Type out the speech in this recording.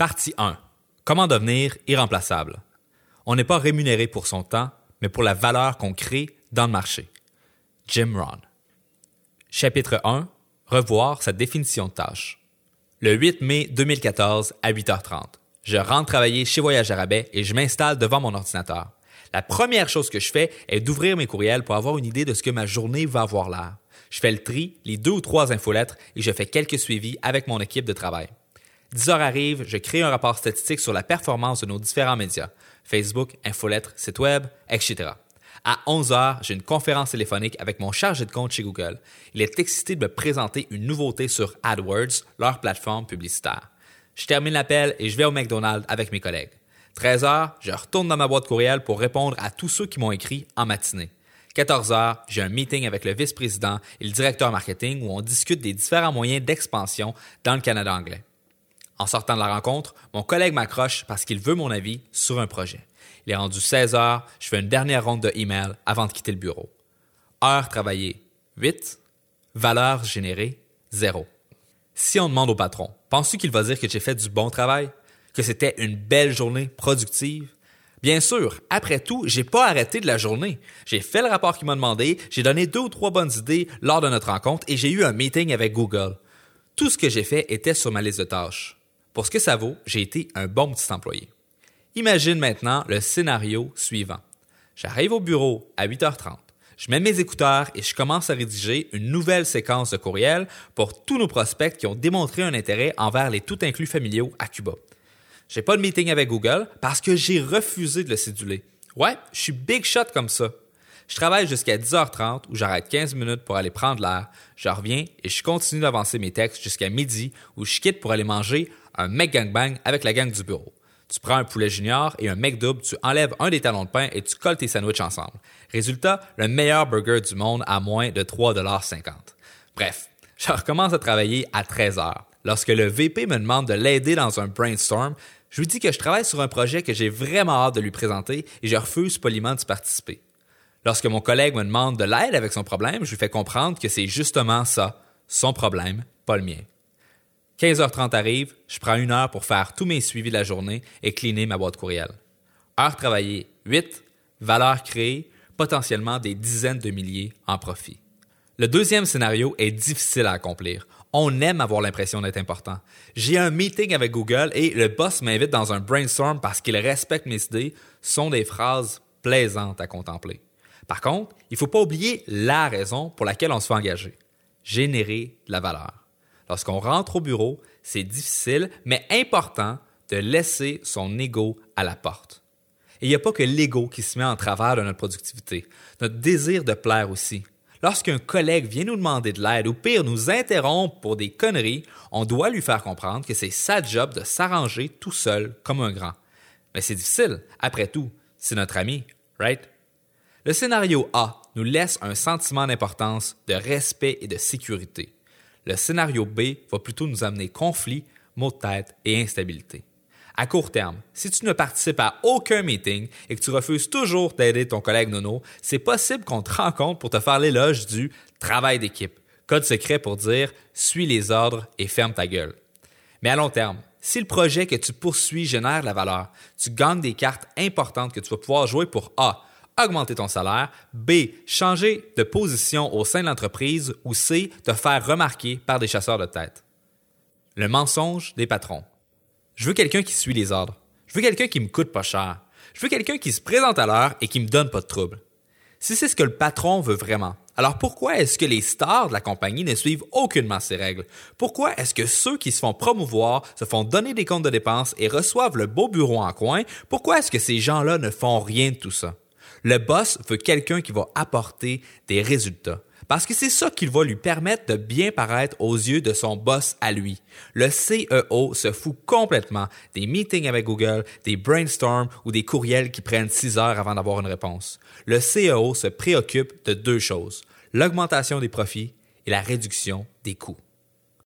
Partie 1. Comment devenir irremplaçable? On n'est pas rémunéré pour son temps, mais pour la valeur qu'on crée dans le marché. Jim Rohn. Chapitre 1. Revoir sa définition de tâche. Le 8 mai 2014 à 8h30. Je rentre travailler chez Voyage Rabais et je m'installe devant mon ordinateur. La première chose que je fais est d'ouvrir mes courriels pour avoir une idée de ce que ma journée va avoir l'air. Je fais le tri, les deux ou trois infolettres et je fais quelques suivis avec mon équipe de travail. 10 heures arrivent, je crée un rapport statistique sur la performance de nos différents médias, Facebook, infolettres, site web, etc. À 11 heures, j'ai une conférence téléphonique avec mon chargé de compte chez Google. Il est excité de me présenter une nouveauté sur AdWords, leur plateforme publicitaire. Je termine l'appel et je vais au McDonald's avec mes collègues. 13 heures, je retourne dans ma boîte courriel pour répondre à tous ceux qui m'ont écrit en matinée. 14 heures, j'ai un meeting avec le vice-président et le directeur marketing où on discute des différents moyens d'expansion dans le Canada anglais. En sortant de la rencontre, mon collègue m'accroche parce qu'il veut mon avis sur un projet. Il est rendu 16 heures, je fais une dernière ronde de email avant de quitter le bureau. Heure travaillée, 8. Valeur générée, 0. Si on demande au patron, penses-tu qu'il va dire que j'ai fait du bon travail? Que c'était une belle journée productive? Bien sûr, après tout, j'ai pas arrêté de la journée. J'ai fait le rapport qu'il m'a demandé, j'ai donné deux ou trois bonnes idées lors de notre rencontre et j'ai eu un meeting avec Google. Tout ce que j'ai fait était sur ma liste de tâches. Pour ce que ça vaut, j'ai été un bon petit employé. Imagine maintenant le scénario suivant. J'arrive au bureau à 8h30. Je mets mes écouteurs et je commence à rédiger une nouvelle séquence de courriels pour tous nos prospects qui ont démontré un intérêt envers les tout inclus familiaux à Cuba. J'ai pas de meeting avec Google parce que j'ai refusé de le céduler. Ouais, je suis big shot comme ça. Je travaille jusqu'à 10h30 où j'arrête 15 minutes pour aller prendre l'air. Je reviens et je continue d'avancer mes textes jusqu'à midi où je quitte pour aller manger un mec gangbang avec la gang du bureau. Tu prends un poulet junior et un mec double, tu enlèves un des talons de pain et tu colles tes sandwichs ensemble. Résultat, le meilleur burger du monde à moins de 3,50 Bref, je recommence à travailler à 13 h Lorsque le VP me demande de l'aider dans un brainstorm, je lui dis que je travaille sur un projet que j'ai vraiment hâte de lui présenter et je refuse poliment d'y participer. Lorsque mon collègue me demande de l'aide avec son problème, je lui fais comprendre que c'est justement ça, son problème, pas le mien. 15h30 arrive, je prends une heure pour faire tous mes suivis de la journée et cleaner ma boîte courriel. Heure travaillée, 8. Valeur créée, potentiellement des dizaines de milliers en profit. Le deuxième scénario est difficile à accomplir. On aime avoir l'impression d'être important. J'ai un meeting avec Google et le boss m'invite dans un brainstorm parce qu'il respecte mes idées, sont des phrases plaisantes à contempler. Par contre, il ne faut pas oublier la raison pour laquelle on se fait engager. Générer de la valeur. Lorsqu'on rentre au bureau, c'est difficile, mais important de laisser son ego à la porte. Et il n'y a pas que l'ego qui se met en travers de notre productivité, notre désir de plaire aussi. Lorsqu'un collègue vient nous demander de l'aide ou pire nous interrompt pour des conneries, on doit lui faire comprendre que c'est sa job de s'arranger tout seul comme un grand. Mais c'est difficile, après tout, c'est notre ami, right? Le scénario A nous laisse un sentiment d'importance, de respect et de sécurité. Le scénario B va plutôt nous amener conflit, maux de tête et instabilité. À court terme, si tu ne participes à aucun meeting et que tu refuses toujours d'aider ton collègue Nono, c'est possible qu'on te rencontre pour te faire l'éloge du travail d'équipe. Code secret pour dire suis les ordres et ferme ta gueule. Mais à long terme, si le projet que tu poursuis génère de la valeur, tu gagnes des cartes importantes que tu vas pouvoir jouer pour A augmenter ton salaire, B, changer de position au sein de l'entreprise ou C, te faire remarquer par des chasseurs de tête. Le mensonge des patrons. Je veux quelqu'un qui suit les ordres. Je veux quelqu'un qui me coûte pas cher. Je veux quelqu'un qui se présente à l'heure et qui me donne pas de trouble. Si c'est ce que le patron veut vraiment, alors pourquoi est-ce que les stars de la compagnie ne suivent aucunement ces règles? Pourquoi est-ce que ceux qui se font promouvoir se font donner des comptes de dépenses et reçoivent le beau bureau en coin? Pourquoi est-ce que ces gens-là ne font rien de tout ça? Le boss veut quelqu'un qui va apporter des résultats. Parce que c'est ça qui va lui permettre de bien paraître aux yeux de son boss à lui. Le CEO se fout complètement des meetings avec Google, des brainstorms ou des courriels qui prennent six heures avant d'avoir une réponse. Le CEO se préoccupe de deux choses, l'augmentation des profits et la réduction des coûts.